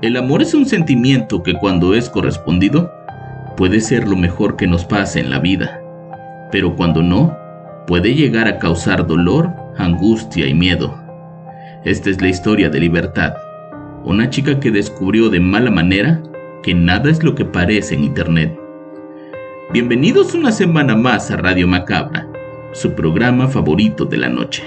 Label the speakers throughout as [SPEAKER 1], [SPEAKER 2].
[SPEAKER 1] El amor es un sentimiento que cuando es correspondido puede ser lo mejor que nos pase en la vida, pero cuando no, puede llegar a causar dolor, angustia y miedo. Esta es la historia de Libertad, una chica que descubrió de mala manera que nada es lo que parece en Internet. Bienvenidos una semana más a Radio Macabra, su programa favorito de la noche.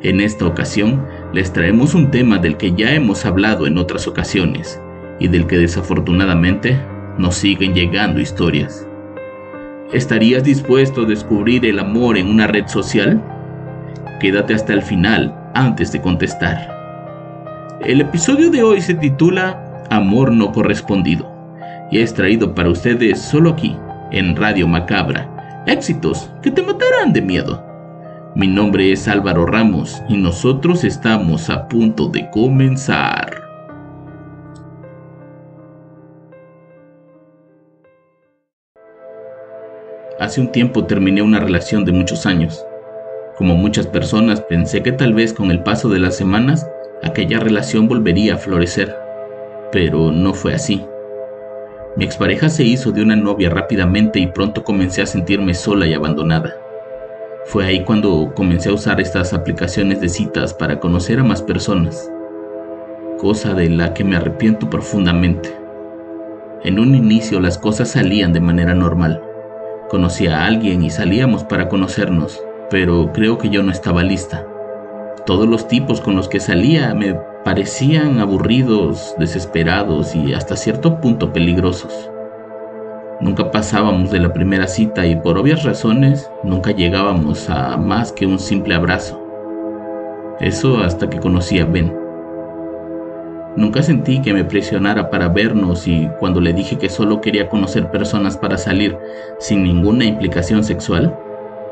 [SPEAKER 1] En esta ocasión les traemos un tema del que ya hemos hablado en otras ocasiones y del que desafortunadamente nos siguen llegando historias. ¿Estarías dispuesto a descubrir el amor en una red social? Quédate hasta el final antes de contestar. El episodio de hoy se titula Amor no correspondido y es traído para ustedes solo aquí, en Radio Macabra. Éxitos que te matarán de miedo. Mi nombre es Álvaro Ramos y nosotros estamos a punto de comenzar. Hace un tiempo terminé una relación de muchos años. Como muchas personas pensé que tal vez con el paso de las semanas aquella relación volvería a florecer, pero no fue así. Mi expareja se hizo de una novia rápidamente y pronto comencé a sentirme sola y abandonada. Fue ahí cuando comencé a usar estas aplicaciones de citas para conocer a más personas, cosa de la que me arrepiento profundamente. En un inicio las cosas salían de manera normal. Conocía a alguien y salíamos para conocernos, pero creo que yo no estaba lista. Todos los tipos con los que salía me parecían aburridos, desesperados y hasta cierto punto peligrosos. Nunca pasábamos de la primera cita y por obvias razones nunca llegábamos a más que un simple abrazo. Eso hasta que conocí a Ben. Nunca sentí que me presionara para vernos y cuando le dije que solo quería conocer personas para salir sin ninguna implicación sexual,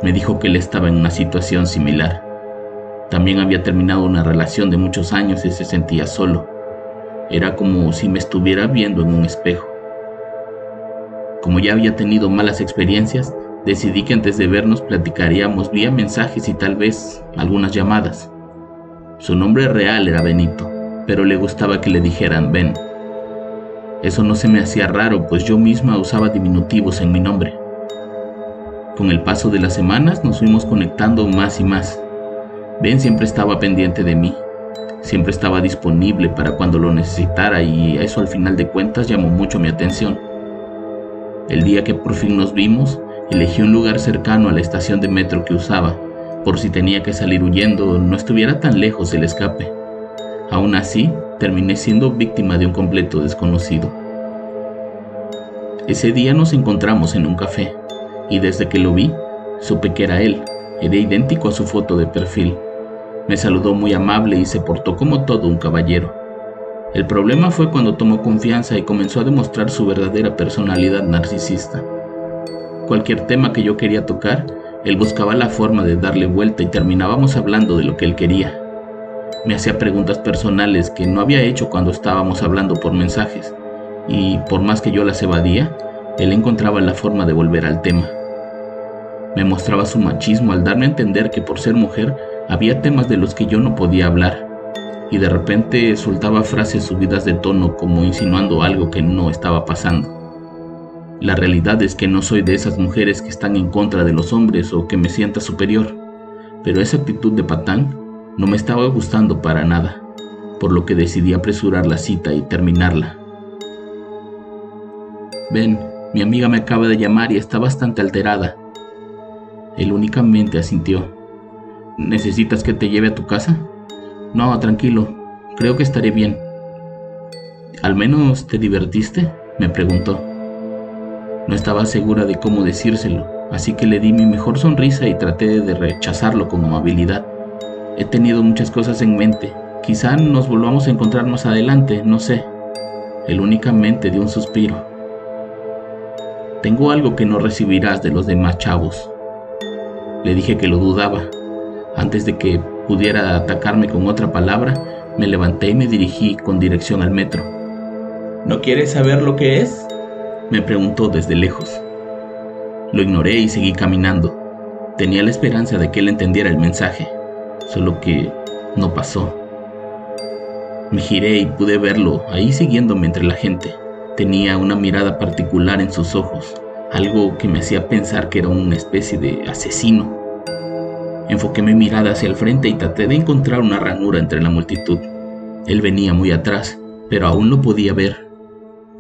[SPEAKER 1] me dijo que él estaba en una situación similar. También había terminado una relación de muchos años y se sentía solo. Era como si me estuviera viendo en un espejo. Como ya había tenido malas experiencias, decidí que antes de vernos platicaríamos vía mensajes y tal vez algunas llamadas. Su nombre real era Benito, pero le gustaba que le dijeran Ben. Eso no se me hacía raro, pues yo misma usaba diminutivos en mi nombre. Con el paso de las semanas nos fuimos conectando más y más. Ben siempre estaba pendiente de mí, siempre estaba disponible para cuando lo necesitara y eso al final de cuentas llamó mucho mi atención. El día que por fin nos vimos, elegí un lugar cercano a la estación de metro que usaba, por si tenía que salir huyendo no estuviera tan lejos el escape. Aún así, terminé siendo víctima de un completo desconocido. Ese día nos encontramos en un café, y desde que lo vi, supe que era él, era idéntico a su foto de perfil. Me saludó muy amable y se portó como todo un caballero. El problema fue cuando tomó confianza y comenzó a demostrar su verdadera personalidad narcisista. Cualquier tema que yo quería tocar, él buscaba la forma de darle vuelta y terminábamos hablando de lo que él quería. Me hacía preguntas personales que no había hecho cuando estábamos hablando por mensajes, y por más que yo las evadía, él encontraba la forma de volver al tema. Me mostraba su machismo al darme a entender que por ser mujer había temas de los que yo no podía hablar y de repente soltaba frases subidas de tono como insinuando algo que no estaba pasando. La realidad es que no soy de esas mujeres que están en contra de los hombres o que me sienta superior, pero esa actitud de patán no me estaba gustando para nada, por lo que decidí apresurar la cita y terminarla. Ven, mi amiga me acaba de llamar y está bastante alterada. Él únicamente asintió. ¿Necesitas que te lleve a tu casa? No, tranquilo, creo que estaré bien. ¿Al menos te divertiste? me preguntó. No estaba segura de cómo decírselo, así que le di mi mejor sonrisa y traté de rechazarlo con amabilidad. He tenido muchas cosas en mente. Quizá nos volvamos a encontrar más adelante, no sé. Él únicamente dio un suspiro. Tengo algo que no recibirás de los demás chavos. Le dije que lo dudaba. Antes de que pudiera atacarme con otra palabra, me levanté y me dirigí con dirección al metro. ¿No quieres saber lo que es? Me preguntó desde lejos. Lo ignoré y seguí caminando. Tenía la esperanza de que él entendiera el mensaje, solo que no pasó. Me giré y pude verlo ahí siguiéndome entre la gente. Tenía una mirada particular en sus ojos, algo que me hacía pensar que era una especie de asesino. Enfoqué mi mirada hacia el frente y traté de encontrar una ranura entre la multitud. Él venía muy atrás, pero aún lo podía ver.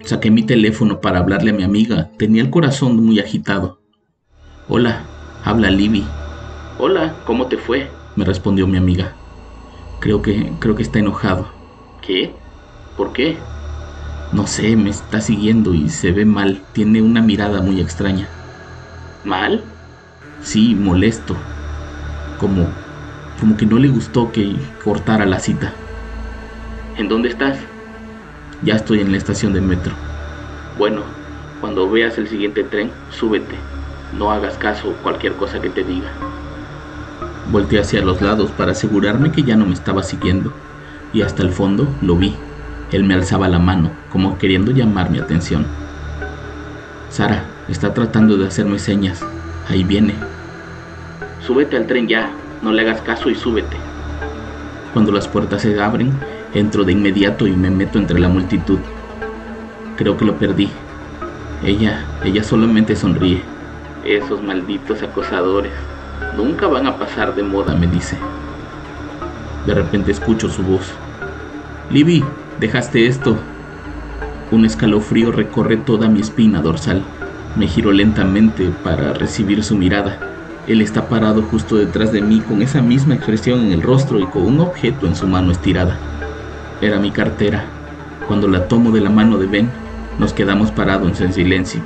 [SPEAKER 1] Saqué mi teléfono para hablarle a mi amiga. Tenía el corazón muy agitado. Hola, habla Libby. Hola, ¿cómo te fue? me respondió mi amiga. Creo que creo que está enojado. ¿Qué? ¿Por qué? No sé, me está siguiendo y se ve mal. Tiene una mirada muy extraña. ¿Mal? Sí, molesto. Como como que no le gustó que cortara la cita. ¿En dónde estás? Ya estoy en la estación de metro. Bueno, cuando veas el siguiente tren, súbete. No hagas caso cualquier cosa que te diga. Volteé hacia los lados para asegurarme que ya no me estaba siguiendo, y hasta el fondo lo vi. Él me alzaba la mano, como queriendo llamar mi atención. Sara, está tratando de hacerme señas. Ahí viene. Súbete al tren ya, no le hagas caso y súbete. Cuando las puertas se abren, entro de inmediato y me meto entre la multitud. Creo que lo perdí. Ella, ella solamente sonríe. Esos malditos acosadores. Nunca van a pasar de moda, me dice. De repente escucho su voz. Libby, dejaste esto. Un escalofrío recorre toda mi espina dorsal. Me giro lentamente para recibir su mirada. Él está parado justo detrás de mí con esa misma expresión en el rostro y con un objeto en su mano estirada. Era mi cartera. Cuando la tomo de la mano de Ben, nos quedamos parados en silencio.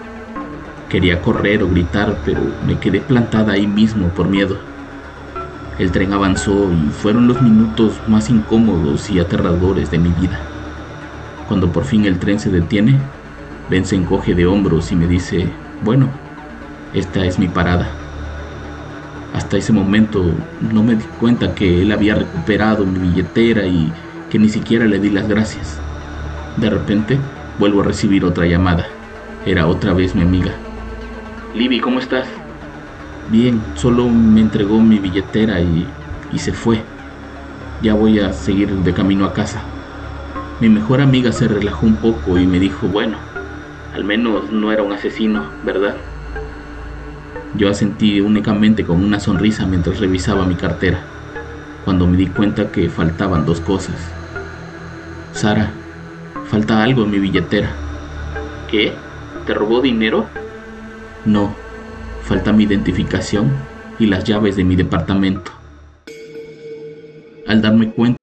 [SPEAKER 1] Quería correr o gritar, pero me quedé plantada ahí mismo por miedo. El tren avanzó y fueron los minutos más incómodos y aterradores de mi vida. Cuando por fin el tren se detiene, Ben se encoge de hombros y me dice, bueno, esta es mi parada. Hasta ese momento no me di cuenta que él había recuperado mi billetera y que ni siquiera le di las gracias. De repente, vuelvo a recibir otra llamada. Era otra vez mi amiga. Libby, ¿cómo estás? Bien, solo me entregó mi billetera y, y se fue. Ya voy a seguir de camino a casa. Mi mejor amiga se relajó un poco y me dijo, bueno, al menos no era un asesino, ¿verdad? Yo asentí únicamente con una sonrisa mientras revisaba mi cartera, cuando me di cuenta que faltaban dos cosas. Sara, falta algo en mi billetera. ¿Qué? ¿Te robó dinero? No, falta mi identificación y las llaves de mi departamento. Al darme cuenta.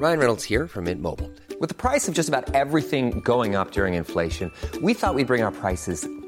[SPEAKER 2] Ryan Reynolds here from Mint Mobile. With the price of just about everything going up during inflation, we thought we'd bring our prices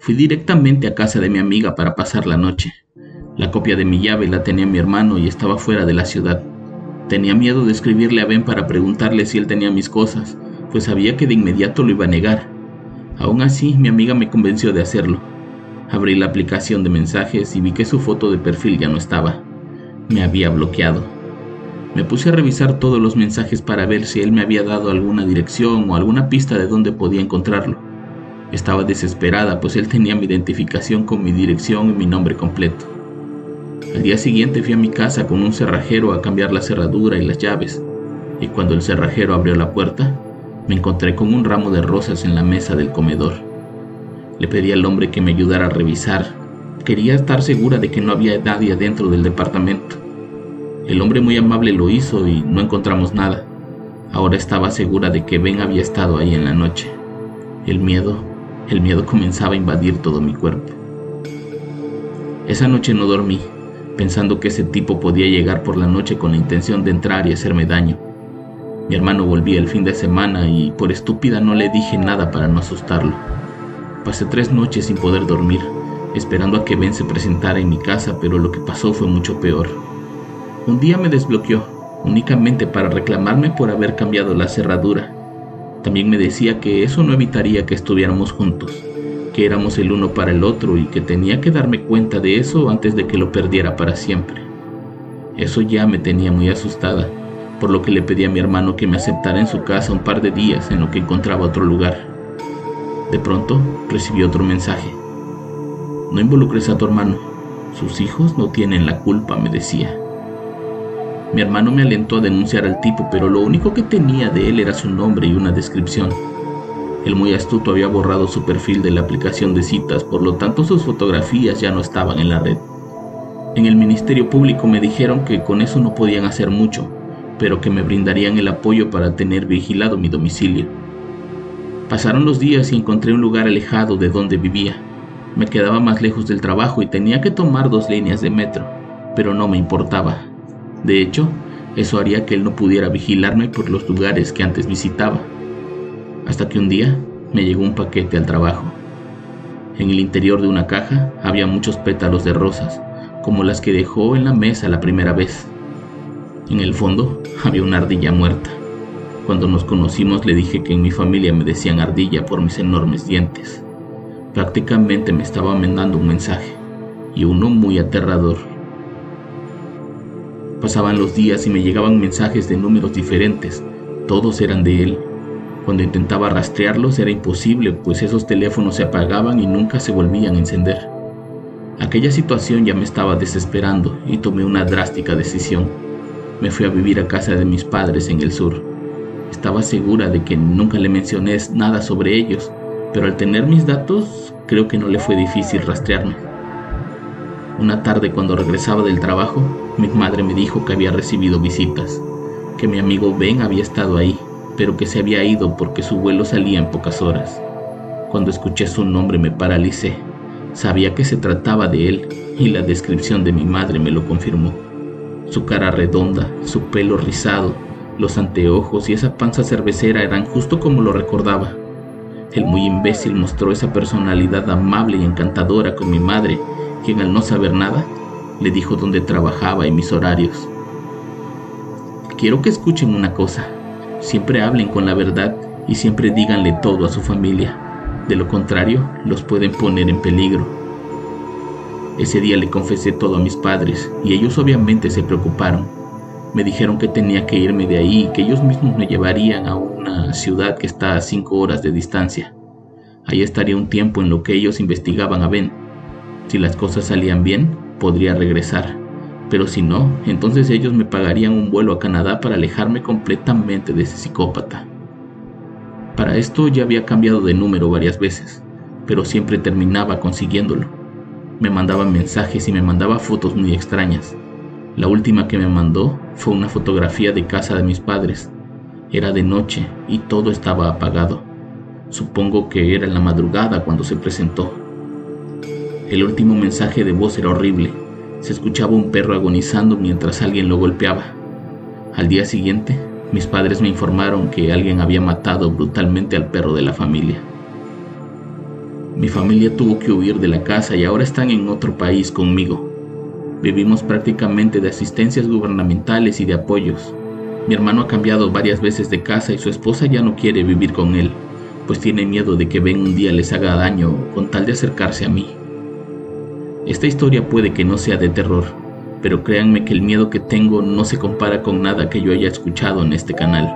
[SPEAKER 1] Fui directamente a casa de mi amiga para pasar la noche. La copia de mi llave la tenía mi hermano y estaba fuera de la ciudad. Tenía miedo de escribirle a Ben para preguntarle si él tenía mis cosas, pues sabía que de inmediato lo iba a negar. Aún así, mi amiga me convenció de hacerlo. Abrí la aplicación de mensajes y vi que su foto de perfil ya no estaba. Me había bloqueado. Me puse a revisar todos los mensajes para ver si él me había dado alguna dirección o alguna pista de dónde podía encontrarlo. Estaba desesperada, pues él tenía mi identificación con mi dirección y mi nombre completo. Al día siguiente fui a mi casa con un cerrajero a cambiar la cerradura y las llaves, y cuando el cerrajero abrió la puerta, me encontré con un ramo de rosas en la mesa del comedor. Le pedí al hombre que me ayudara a revisar. Quería estar segura de que no había nadie dentro del departamento. El hombre muy amable lo hizo y no encontramos nada. Ahora estaba segura de que Ben había estado ahí en la noche. El miedo, el miedo comenzaba a invadir todo mi cuerpo. Esa noche no dormí, pensando que ese tipo podía llegar por la noche con la intención de entrar y hacerme daño. Mi hermano volvía el fin de semana y por estúpida no le dije nada para no asustarlo. Pasé tres noches sin poder dormir, esperando a que Ben se presentara en mi casa, pero lo que pasó fue mucho peor. Un día me desbloqueó, únicamente para reclamarme por haber cambiado la cerradura. También me decía que eso no evitaría que estuviéramos juntos, que éramos el uno para el otro y que tenía que darme cuenta de eso antes de que lo perdiera para siempre. Eso ya me tenía muy asustada por lo que le pedí a mi hermano que me aceptara en su casa un par de días en lo que encontraba otro lugar. De pronto recibí otro mensaje. No involucres a tu hermano, sus hijos no tienen la culpa, me decía. Mi hermano me alentó a denunciar al tipo, pero lo único que tenía de él era su nombre y una descripción. El muy astuto había borrado su perfil de la aplicación de citas, por lo tanto sus fotografías ya no estaban en la red. En el Ministerio Público me dijeron que con eso no podían hacer mucho, pero que me brindarían el apoyo para tener vigilado mi domicilio. Pasaron los días y encontré un lugar alejado de donde vivía. Me quedaba más lejos del trabajo y tenía que tomar dos líneas de metro, pero no me importaba. De hecho, eso haría que él no pudiera vigilarme por los lugares que antes visitaba. Hasta que un día me llegó un paquete al trabajo. En el interior de una caja había muchos pétalos de rosas, como las que dejó en la mesa la primera vez. En el fondo había una ardilla muerta. Cuando nos conocimos le dije que en mi familia me decían ardilla por mis enormes dientes. Prácticamente me estaba mandando un mensaje, y uno muy aterrador. Pasaban los días y me llegaban mensajes de números diferentes, todos eran de él. Cuando intentaba rastrearlos era imposible, pues esos teléfonos se apagaban y nunca se volvían a encender. Aquella situación ya me estaba desesperando y tomé una drástica decisión me fui a vivir a casa de mis padres en el sur. Estaba segura de que nunca le mencioné nada sobre ellos, pero al tener mis datos creo que no le fue difícil rastrearme. Una tarde cuando regresaba del trabajo, mi madre me dijo que había recibido visitas, que mi amigo Ben había estado ahí, pero que se había ido porque su vuelo salía en pocas horas. Cuando escuché su nombre me paralicé. Sabía que se trataba de él y la descripción de mi madre me lo confirmó. Su cara redonda, su pelo rizado, los anteojos y esa panza cervecera eran justo como lo recordaba. El muy imbécil mostró esa personalidad amable y encantadora con mi madre, quien al no saber nada, le dijo dónde trabajaba y mis horarios. Quiero que escuchen una cosa, siempre hablen con la verdad y siempre díganle todo a su familia, de lo contrario los pueden poner en peligro. Ese día le confesé todo a mis padres y ellos obviamente se preocuparon. Me dijeron que tenía que irme de ahí y que ellos mismos me llevarían a una ciudad que está a cinco horas de distancia. Ahí estaría un tiempo en lo que ellos investigaban a Ben. Si las cosas salían bien, podría regresar. Pero si no, entonces ellos me pagarían un vuelo a Canadá para alejarme completamente de ese psicópata. Para esto ya había cambiado de número varias veces, pero siempre terminaba consiguiéndolo. Me mandaba mensajes y me mandaba fotos muy extrañas. La última que me mandó fue una fotografía de casa de mis padres. Era de noche y todo estaba apagado. Supongo que era en la madrugada cuando se presentó. El último mensaje de voz era horrible. Se escuchaba un perro agonizando mientras alguien lo golpeaba. Al día siguiente, mis padres me informaron que alguien había matado brutalmente al perro de la familia. Mi familia tuvo que huir de la casa y ahora están en otro país conmigo. Vivimos prácticamente de asistencias gubernamentales y de apoyos. Mi hermano ha cambiado varias veces de casa y su esposa ya no quiere vivir con él, pues tiene miedo de que Ben un día les haga daño con tal de acercarse a mí. Esta historia puede que no sea de terror, pero créanme que el miedo que tengo no se compara con nada que yo haya escuchado en este canal.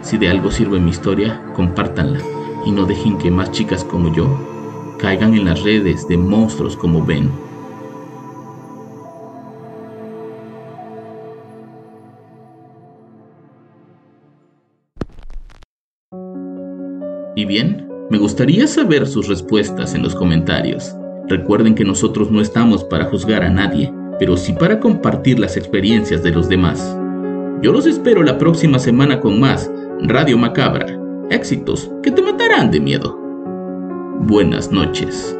[SPEAKER 1] Si de algo sirve mi historia, compártanla y no dejen que más chicas como yo caigan en las redes de monstruos como Ben. Y bien, me gustaría saber sus respuestas en los comentarios. Recuerden que nosotros no estamos para juzgar a nadie, pero sí para compartir las experiencias de los demás. Yo los espero la próxima semana con más Radio Macabra Éxitos que te matarán de miedo. Buenas noches.